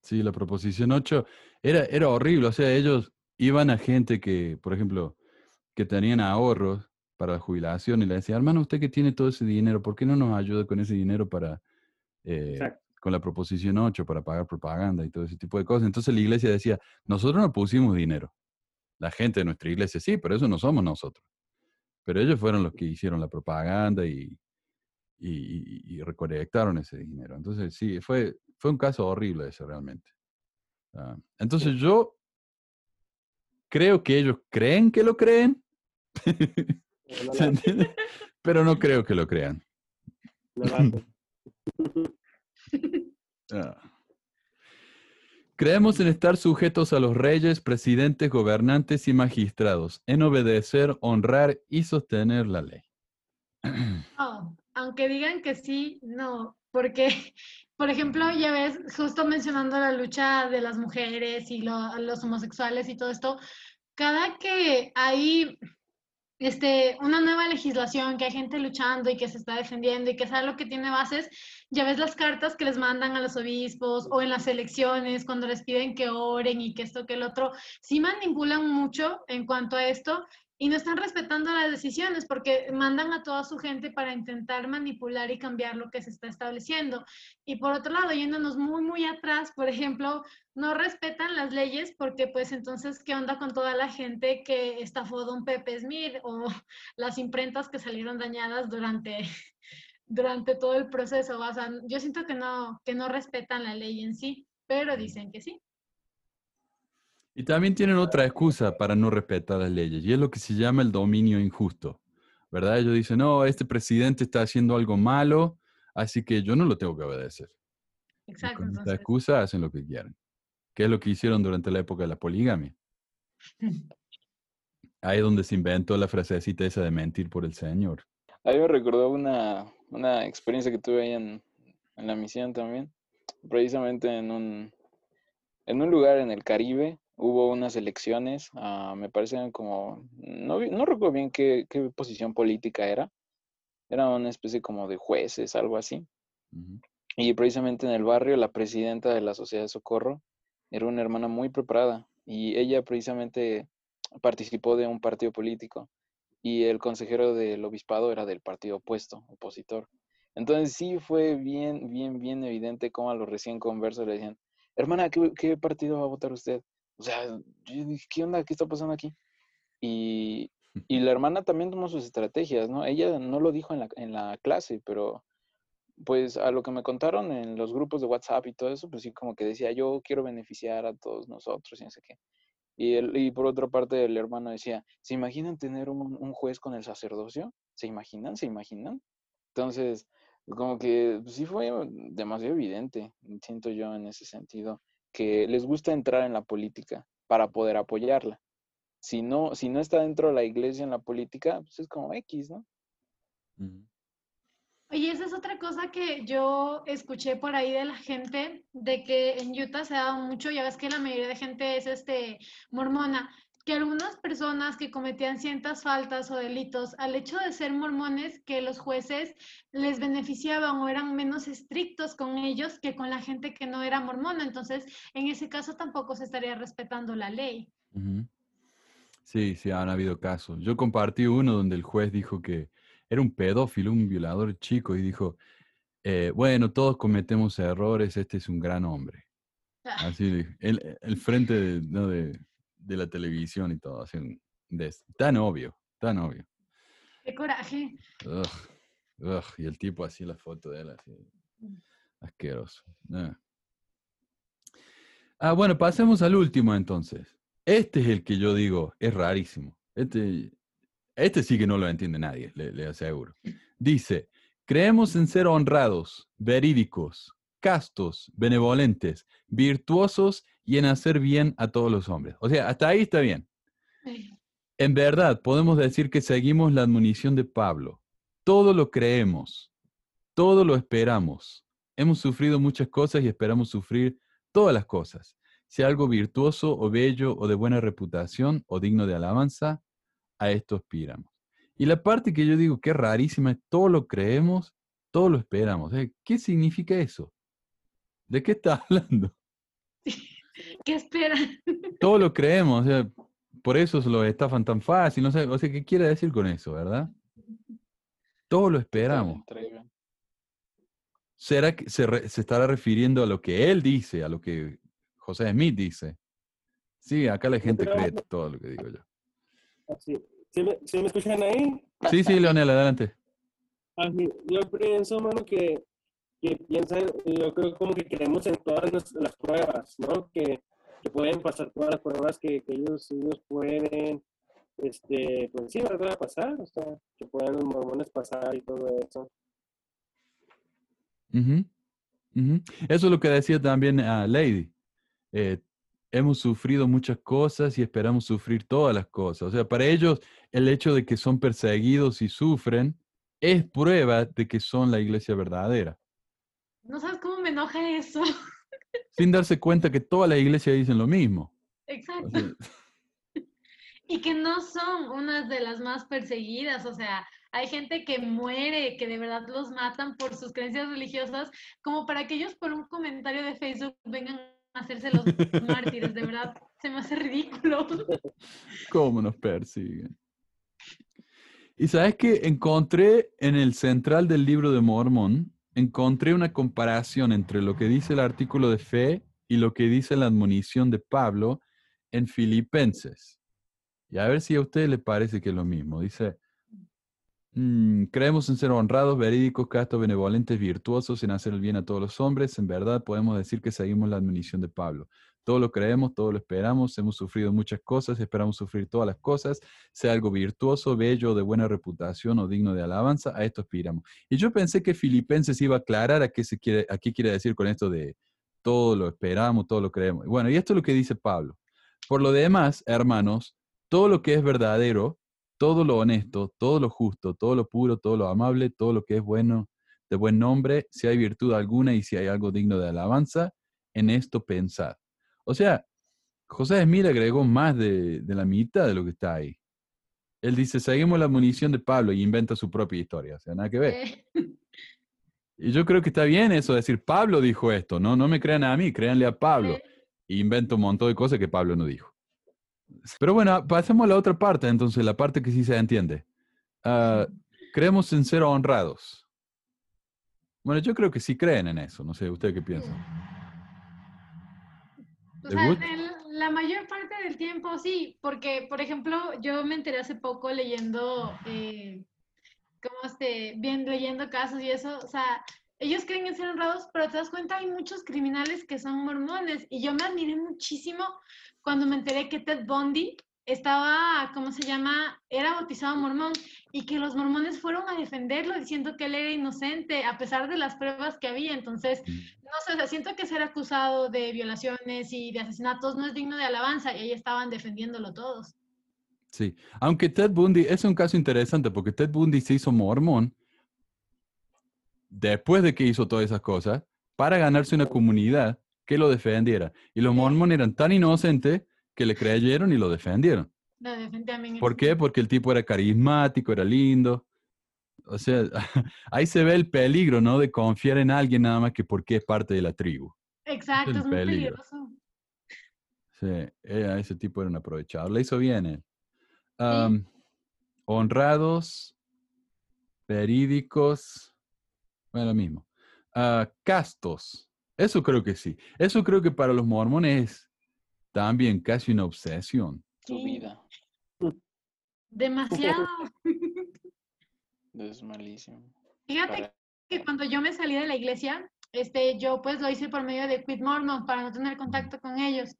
Speaker 2: Sí, la proposición 8 era, era horrible. O sea, ellos iban a gente que, por ejemplo, que tenían ahorros para la jubilación y le decían, hermano, usted que tiene todo ese dinero, ¿por qué no nos ayuda con ese dinero para, eh,
Speaker 6: Exacto.
Speaker 2: Con la proposición 8 para pagar propaganda y todo ese tipo de cosas? Entonces la iglesia decía, nosotros no pusimos dinero. La gente de nuestra iglesia sí, pero eso no somos nosotros. Pero ellos fueron los que hicieron la propaganda y, y, y- y recolectaron ese dinero. Entonces, sí, fue, fue un caso horrible ese realmente. Ah, entonces, yo creo que ellos creen que lo creen,
Speaker 6: pero no
Speaker 2: creo que lo crean. Ah. Creemos en estar sujetos a los reyes, presidentes, gobernantes y magistrados, en obedecer, honrar y sostener la ley.
Speaker 5: No, aunque digan que sí, no, porque, por ejemplo, ya ves, justo mencionando la lucha de las mujeres y lo- los homosexuales y todo esto, cada que hay este, una nueva legislación, que hay gente luchando y que se está defendiendo y que sabe lo que tiene bases, ya ves las cartas que les mandan a los obispos o en las elecciones cuando les piden que oren y que esto, que el otro, sí manipulan mucho en cuanto a esto y no están respetando las decisiones porque mandan a toda su gente para intentar manipular y cambiar lo que se está estableciendo. Y por otro lado, yéndonos muy, muy atrás, por ejemplo, no respetan las leyes porque pues entonces, ¿qué onda con toda la gente que estafó Don Pepe Smith o las imprentas que salieron dañadas durante, durante todo el proceso? O sea, yo siento que no, que no respetan la ley en sí, pero dicen que sí.
Speaker 2: Y también tienen otra excusa para no respetar las leyes, y es lo que se llama el dominio injusto, ¿verdad? Ellos dicen, no, este presidente está haciendo algo malo, así que yo no lo tengo que obedecer. Y
Speaker 5: Exacto.
Speaker 2: con esta excusa hacen lo que quieren, que es lo que hicieron durante la época de la poligamia. Ahí es donde se inventó la frasecita esa de mentir por el Señor.
Speaker 7: A mí me recordó una, una experiencia que tuve ahí en, en la misión también. Precisamente en un, en un lugar en el Caribe hubo unas elecciones, ah, me parecen como, no, no recuerdo bien qué, qué posición política era. Era una especie como de jueces, algo así. Y precisamente en el barrio, la presidenta de la Sociedad de Socorro era una hermana muy preparada y ella precisamente participó de un partido político y el consejero del obispado era del partido opuesto, opositor. Entonces sí fue bien, bien, bien evidente cómo a los recién conversos le decían, hermana, ¿qué, qué partido va a votar usted? O sea, yo dije, ¿qué onda? ¿Qué está pasando aquí? Y, y la hermana también tomó sus estrategias, ¿no? Ella no lo dijo en la, en la clase, pero pues a lo que me contaron en los grupos de WhatsApp y todo eso, pues sí como que decía, yo quiero beneficiar a todos nosotros y no sé qué. Y, el, y por otra parte el hermano decía, ¿se imaginan tener un, un juez con el sacerdocio? ¿Se imaginan? ¿Se imaginan? Entonces, como que pues, sí fue demasiado evidente, siento yo en ese sentido, que les gusta entrar en la política para poder apoyarla. Si no, si no está dentro de la iglesia en la política, pues es como X, ¿no?
Speaker 5: Oye, esa es otra cosa que yo escuché por ahí de la gente, de que en Utah se da mucho, ya ves que la mayoría de gente es este mormona, que algunas personas que cometían ciertas faltas o delitos, al hecho de ser mormones, que los jueces les beneficiaban o eran menos estrictos con ellos que con la gente que no era mormona. Entonces, en ese caso tampoco se estaría respetando la ley.
Speaker 2: Sí, sí, han habido casos. Yo compartí uno donde el juez dijo que era un pedófilo, un violador chico, y dijo, eh, bueno, todos cometemos errores, este es un gran hombre.
Speaker 5: Ah,
Speaker 2: Así, el, el frente de, ¿no? de, de la televisión y todo, así, de- tan obvio, tan obvio.
Speaker 5: qué coraje.
Speaker 2: Ugh, ugh, y el tipo así, la foto de él, así, asqueroso. Ah. Ah, bueno, pasemos al último entonces. Este es el que yo digo, es rarísimo. Este, este sí que no lo entiende nadie, le, le aseguro. Dice, creemos en ser honrados, verídicos, castos, benevolentes, virtuosos y en hacer bien a todos los hombres. O sea, hasta ahí está bien. En verdad, podemos decir que seguimos la admonición de Pablo. Todo lo creemos, todo lo esperamos. Hemos sufrido muchas cosas y esperamos sufrir todas las cosas. Si algo virtuoso o bello o de buena reputación o digno de alabanza, a esto aspiramos. Y la parte que yo digo que es rarísima es todo lo creemos, todo lo esperamos. Eh, ¿Qué significa eso? ¿De qué está hablando?
Speaker 5: ¿Qué esperan?
Speaker 2: Todo lo creemos, o sea, por eso se lo estafan tan fácil, no sé, o sea, ¿qué quiere decir con eso, verdad? Todo lo esperamos. ¿Será que se, re- se estará refiriendo a lo que él dice, a lo que José Smith dice? Sí, acá la gente cree todo lo que digo yo.
Speaker 6: Sí. ¿Sí me, sí me escuchan ahí?
Speaker 2: Sí, sí, Leonel, adelante.
Speaker 6: Ah, Yo pienso, mano, que, que piensan, yo creo como que creemos en todas las, pruebas, ¿no? Que, pueden pasar todas las pruebas que, ellos, ellos pueden, este, pues sí, ¿verdad? Pasar, o sea, que puedan los mormones pasar y todo eso.
Speaker 2: Ujú, ujú. Eso es lo que decía también a Lady. Eh, hemos sufrido muchas cosas y esperamos sufrir todas las cosas. O sea, para ellos el hecho de que son perseguidos y sufren es prueba de que son la iglesia verdadera,
Speaker 5: No sabes cómo me enoja eso.
Speaker 2: sin darse cuenta que todas las iglesias dicen lo mismo.
Speaker 5: Exacto. Y que no son unas de las más perseguidas, o sea, hay gente que muere, que de verdad los matan por sus creencias religiosas, como para que ellos por un comentario de Facebook vengan a hacerse los mártires, de verdad, se me hace ridículo.
Speaker 2: ¿Cómo nos persiguen? Y sabes que encontré en el central del libro de Mormón, encontré una comparación entre lo que dice el artículo de fe y lo que dice la admonición de Pablo en Filipenses. Y a ver si a ustedes les parece que es lo mismo. Dice, mm, creemos en ser honrados, verídicos, castos, benevolentes, virtuosos, en hacer el bien a todos los hombres. En verdad podemos decir que seguimos la admonición de Pablo. Todo lo creemos, todo lo esperamos, hemos sufrido muchas cosas, esperamos sufrir todas las cosas, sea algo virtuoso, bello, de buena reputación o digno de alabanza, a esto aspiramos. Y yo pensé que Filipenses iba a aclarar a qué, se quiere, a qué quiere decir con esto de todo lo esperamos, todo lo creemos. Bueno, y esto es lo que dice Pablo. Por lo demás, hermanos, todo lo que es verdadero, todo lo honesto, todo lo justo, todo lo puro, todo lo amable, todo lo que es bueno, de buen nombre, si hay virtud alguna y si hay algo digno de alabanza, en esto pensad. O sea, José Smith agregó más de, de la mitad de lo que está ahí. Él dice, seguimos la munición de Pablo y inventa su propia historia. O sea, nada que ver.
Speaker 5: Eh,
Speaker 2: Y yo creo que está bien eso, decir, Pablo dijo esto, no, no me crean a mí, créanle a Pablo. Y inventa un montón de cosas que Pablo no dijo. Pero bueno, pasemos a la otra parte, entonces, la parte que sí se entiende. Ah, creemos en ser honrados. Bueno, yo creo que sí creen en eso, no sé, ¿usted qué piensa?
Speaker 5: O
Speaker 2: ¿Le
Speaker 5: sea, en la mayor parte del tiempo sí, porque, por ejemplo, yo me enteré hace poco leyendo, eh, ¿cómo este? Bien, leyendo casos y eso, o sea, ellos creen en ser honrados, pero te das cuenta, hay muchos criminales que son mormones, y yo me admiré muchísimo cuando me enteré que Ted Bundy estaba, ¿cómo se llama? Era bautizado mormón, y que los mormones fueron a defenderlo diciendo que él era inocente, a pesar de las pruebas que había, entonces no sé, o sea, siento que ser acusado de violaciones y de asesinatos no es digno de alabanza y ahí estaban defendiéndolo todos.
Speaker 2: Sí, aunque Ted Bundy es un caso interesante porque Ted Bundy se hizo mormón después de que hizo todas esas cosas para ganarse una comunidad que lo defendiera. Y los mormones eran tan inocentes que le creyeron y lo defendieron. ¿Por qué? Porque el tipo era carismático, era lindo. O sea, ahí se ve el peligro, ¿no? De confiar en alguien nada más que porque es parte de la tribu.
Speaker 5: Exacto, es muy
Speaker 2: peligro.
Speaker 5: peligroso.
Speaker 2: Sí, eh, ese tipo era un aprovechador. Le hizo bien él. Honrados, verídicos, bueno, lo mismo. Ah, castos, eso creo que sí. Eso creo que para los mormones es también casi una obsesión.
Speaker 7: Su
Speaker 5: Sí.
Speaker 7: vida.
Speaker 5: Demasiado.
Speaker 7: Es malísimo.
Speaker 5: Fíjate
Speaker 7: Para-
Speaker 5: que cuando yo me salí de la iglesia, este, yo pues lo hice por medio de Quit Mormon para no tener contacto con ellos.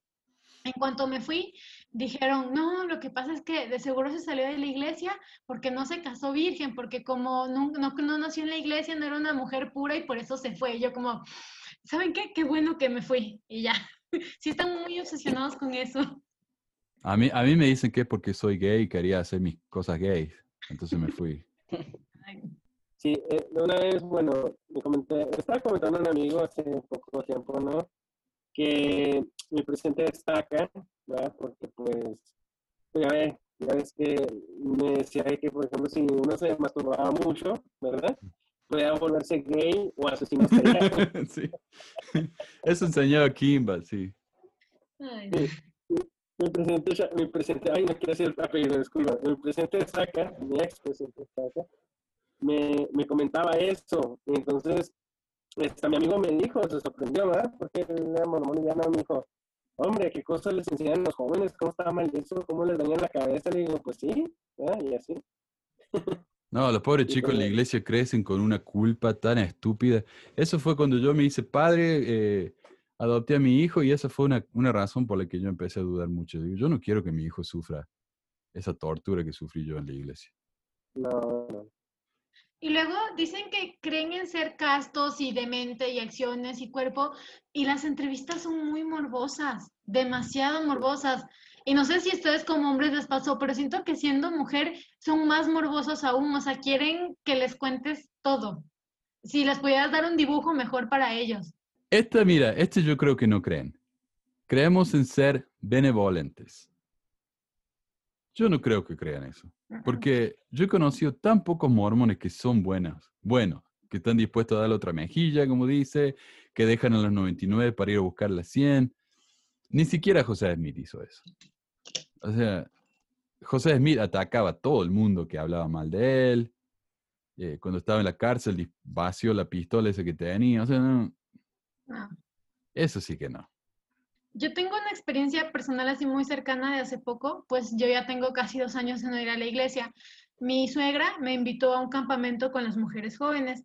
Speaker 5: En cuanto me fui, dijeron, no, lo que pasa es que de seguro se salió de la iglesia porque no se casó virgen, porque como no, no, no nació en la iglesia, no era una mujer pura y por eso se fue. Yo como, ¿saben qué? Qué bueno que me fui. Y ya, sí están muy obsesionados con eso.
Speaker 2: A mí, a mí me dicen que es porque soy gay y quería hacer mis cosas gays. Entonces me fui.
Speaker 6: Sí, eh, una vez, bueno, me comenté, estaba comentando a un amigo hace poco tiempo, ¿no? Que mi presente destaca, ¿verdad? Porque pues, pues, ya ves, ya ves que me decía que, por ejemplo, si uno se masturbaba mucho, ¿verdad? Podía volverse gay o asesino serial.
Speaker 2: sí. Eso enseñaba Kimball, sí.
Speaker 5: Ay,
Speaker 6: mi presente, mi presente, ay, no quiero decir el apellido, disculpa. Mi presente Saka, mi ex presente Saka, me, me comentaba eso. Y entonces, este, mi amigo me dijo, se sorprendió, ¿verdad? Porque él era mormón me dijo, hombre, ¿qué cosas les enseñan a los jóvenes? ¿Cómo estaba mal eso? ¿Cómo les dañan la cabeza? Le digo, pues sí, ¿verdad? Y así.
Speaker 2: No, los pobres chicos en la iglesia crecen con una culpa tan estúpida. Eso fue cuando yo me hice padre, eh, adopté a mi hijo y esa fue una, una razón por la que yo empecé a dudar mucho. Digo, yo no quiero que mi hijo sufra esa tortura que sufrí yo en la iglesia.
Speaker 6: No, no.
Speaker 5: Y luego dicen que creen en ser castos y de mente y acciones y cuerpo, y las entrevistas son muy morbosas, demasiado morbosas. Y no sé si ustedes como hombres les pasó, pero siento que siendo mujer son más morbosos aún, o sea, quieren que les cuentes todo. Si les pudieras dar un dibujo mejor para ellos.
Speaker 2: Esta, mira, este yo creo que no creen. Creemos en ser benevolentes. Yo no creo que crean eso. Porque yo he conocido tan pocos mormones que son buenos, buenos, que están dispuestos a darle otra mejilla, como dice, que dejan a los 99 para ir a buscar las 100. Ni siquiera José Smith hizo eso. O sea, José Smith atacaba a todo el mundo que hablaba mal de él. Eh, cuando estaba en la cárcel, vació la pistola esa que tenía. O sea, no,
Speaker 5: No.
Speaker 2: eso sí que no.
Speaker 5: Yo tengo una experiencia personal así muy cercana de hace poco, pues yo ya tengo casi dos años de no ir a la iglesia. Mi suegra me invitó a un campamento con las mujeres jóvenes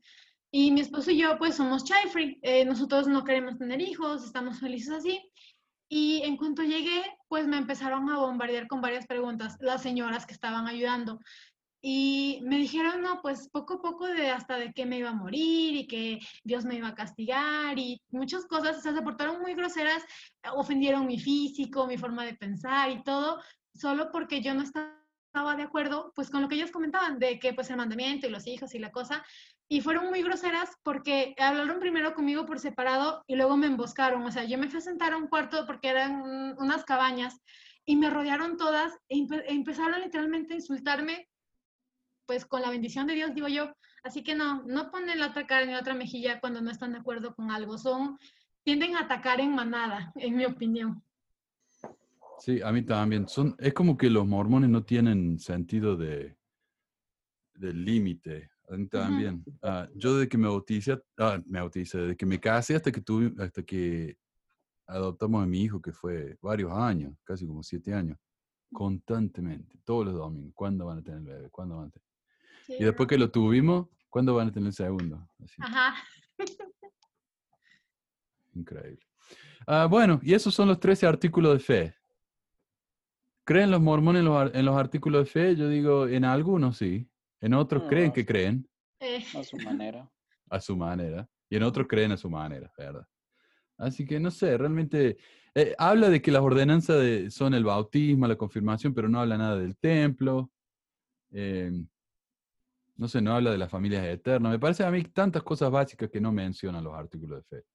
Speaker 5: y mi esposo y yo pues somos child free. Eh, nosotros no queremos tener hijos, estamos felices así. Y en cuanto llegué, pues me empezaron a bombardear con varias preguntas las señoras que estaban ayudando. Y me dijeron, no, pues poco a poco de hasta de que me iba a morir y que Dios me iba a castigar y muchas cosas, o sea, se portaron muy groseras, ofendieron mi físico, mi forma de pensar y todo, solo porque yo no estaba de acuerdo, pues con lo que ellos comentaban, de que pues el mandamiento y los hijos y la cosa, y fueron muy groseras porque hablaron primero conmigo por separado y luego me emboscaron, o sea, yo me fui a sentar a un cuarto porque eran un- unas cabañas y me rodearon todas e, e empezaron literalmente a insultarme pues con la bendición de Dios, digo yo. Así que no, no ponen la otra cara ni la otra mejilla cuando no están de acuerdo con algo. Son, tienden a atacar en manada, en mi opinión.
Speaker 2: Sí, a mí también. Son, es como que los mormones no tienen sentido de, de límite. A mí también. Ah, yo desde que me bauticé, ah, me bauticé, desde que me casé hasta que tuve, hasta que adoptamos a mi hijo, que fue varios años, casi como siete años, constantemente, todos los domingos. ¿Cuándo van a tener el bebé? ¿Cuándo van a tener?
Speaker 5: Sí,
Speaker 2: Y después que lo tuvimos, ¿cuándo van a tener el segundo? Así,
Speaker 5: Ajá.
Speaker 2: increíble. Ah, bueno, y esos son los 13 artículos de fe. ¿Creen los mormones en los, en los artículos de fe? Yo digo, en algunos sí. En otros creen que creen
Speaker 5: Eh,
Speaker 7: A su manera.
Speaker 2: a su manera. Y en otros creen a su manera, ¿verdad? Así que no sé, realmente eh, habla de que las ordenanzas de- son el bautismo, la confirmación, pero no habla nada del templo. Eh, no sé, no habla de las familias eternas. Me parece a mí tantas cosas básicas que no mencionan los artículos de fe.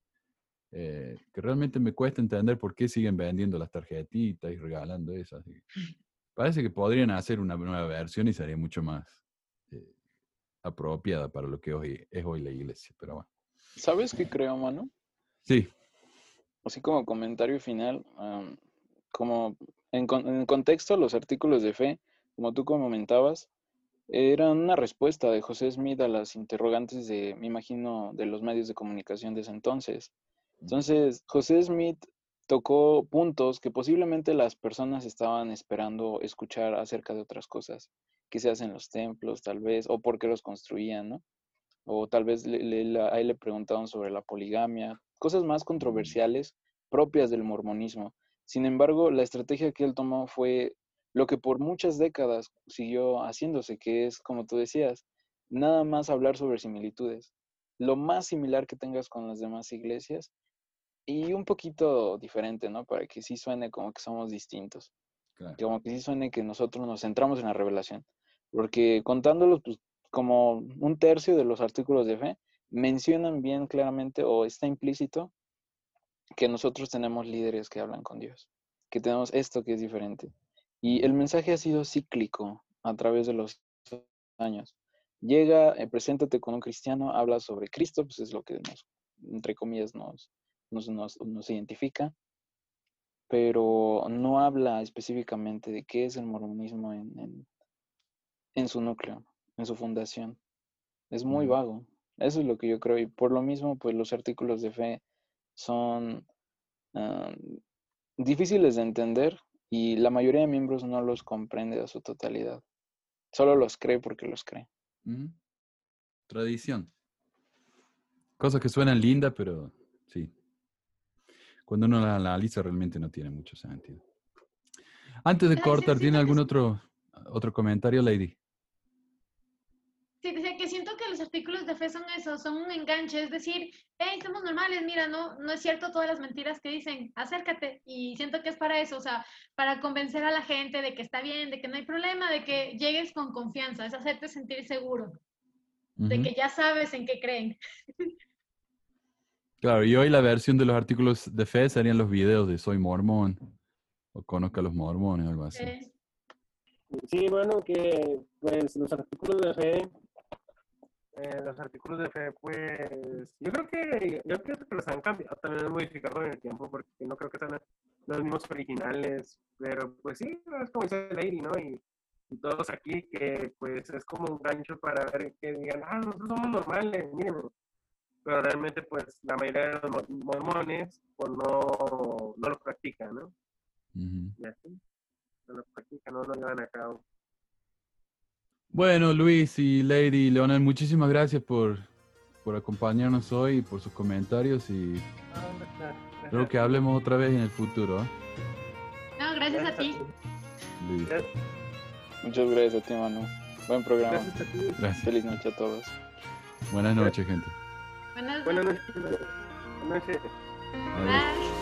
Speaker 2: Eh, que realmente me cuesta entender por qué siguen vendiendo las tarjetitas y regalando esas. Parece que podrían hacer una nueva versión y sería mucho más apropiada para lo que hoy es hoy la iglesia. Pero bueno.
Speaker 7: ¿Sabes qué creo, mano?
Speaker 2: Sí,
Speaker 7: Así como comentario final, como en, con- en contexto, los artículos de fe, como tú comentabas, eran una respuesta de José Smith a las interrogantes de, me imagino, de los medios de comunicación de ese entonces. Entonces, José Smith tocó puntos que posiblemente las personas estaban esperando escuchar acerca de otras cosas, que se hacen en los templos, tal vez, o por qué los construían, ¿no? O tal vez le, le- la- a él le preguntaban sobre la poligamia, cosas más controversiales propias del mormonismo. Sin embargo, la estrategia que él tomó fue lo que por muchas décadas siguió haciéndose, que es, como tú decías, nada más hablar sobre similitudes. Lo más similar que tengas con las demás iglesias y un poquito diferente, ¿no? Para que sí suene como que somos distintos
Speaker 2: claro.
Speaker 7: como que sí suene que nosotros nos centramos en la revelación. Porque contándolos, pues como un tercio de los artículos de fe mencionan bien claramente o está implícito que nosotros tenemos líderes que hablan con Dios, que tenemos esto que es diferente. Y el mensaje ha sido cíclico a través de los años. Llega, eh, preséntate con un cristiano, habla sobre Cristo, pues es lo que nos, entre comillas, nos, nos, nos, nos identifica pero no habla específicamente de qué es el mormonismo en, en, en su núcleo, en su fundación. Es muy vago. Eso es lo que yo creo. Y por lo mismo, pues los artículos de fe son ah, difíciles de entender y la mayoría de miembros no los comprende a su totalidad. Solo los cree porque los cree.
Speaker 2: Tradición. Cosas que suenan lindas, pero. Cuando uno la analiza realmente no tiene mucho sentido. Antes de cortar, ¿tiene algún otro, otro comentario, Lady?
Speaker 5: Sí, decía que siento que los artículos de fe son eso, son un enganche, es decir, hey, somos normales, mira, no, no es cierto todas las mentiras que dicen, acércate. Y siento que es para eso, o sea, para convencer a la gente de que está bien, de que no hay problema, de que llegues con confianza, es hacerte sentir seguro, de
Speaker 2: Ujú.
Speaker 5: que ya sabes en qué creen.
Speaker 2: Claro, y hoy la versión de los artículos de fe serían los videos de Soy Mormón o Conozca a los Mormones, algo así.
Speaker 6: Sí, bueno, que pues los artículos de fe, eh, los artículos de fe, pues yo creo que yo creo que los han cambiado, también han modificado en el tiempo, porque no creo que sean los mismos originales, pero pues sí, es como dice Lady, ¿no? Y, y todos aquí que pues es como un gancho para ver que digan, ah, nosotros somos normales, miren, pero realmente pues la mayoría de los mor- mormones pues no, no lo practican, ¿no? Y así, no lo practican, no lo llevan a cabo.
Speaker 2: Bueno, Luis y Lady Leonel, muchísimas gracias por, por acompañarnos hoy y por sus comentarios y espero que hablemos otra vez en el futuro. ¿eh?
Speaker 5: no, gracias a ti.
Speaker 7: Muchas gracias a ti, Manu. Buen programa.
Speaker 6: Gracias a ti.
Speaker 2: Gracias.
Speaker 7: Feliz noche a todos.
Speaker 2: Buenas noches, gente.
Speaker 5: Buenas
Speaker 6: Buenas
Speaker 5: noches.
Speaker 6: Buenas noches.
Speaker 5: Bye.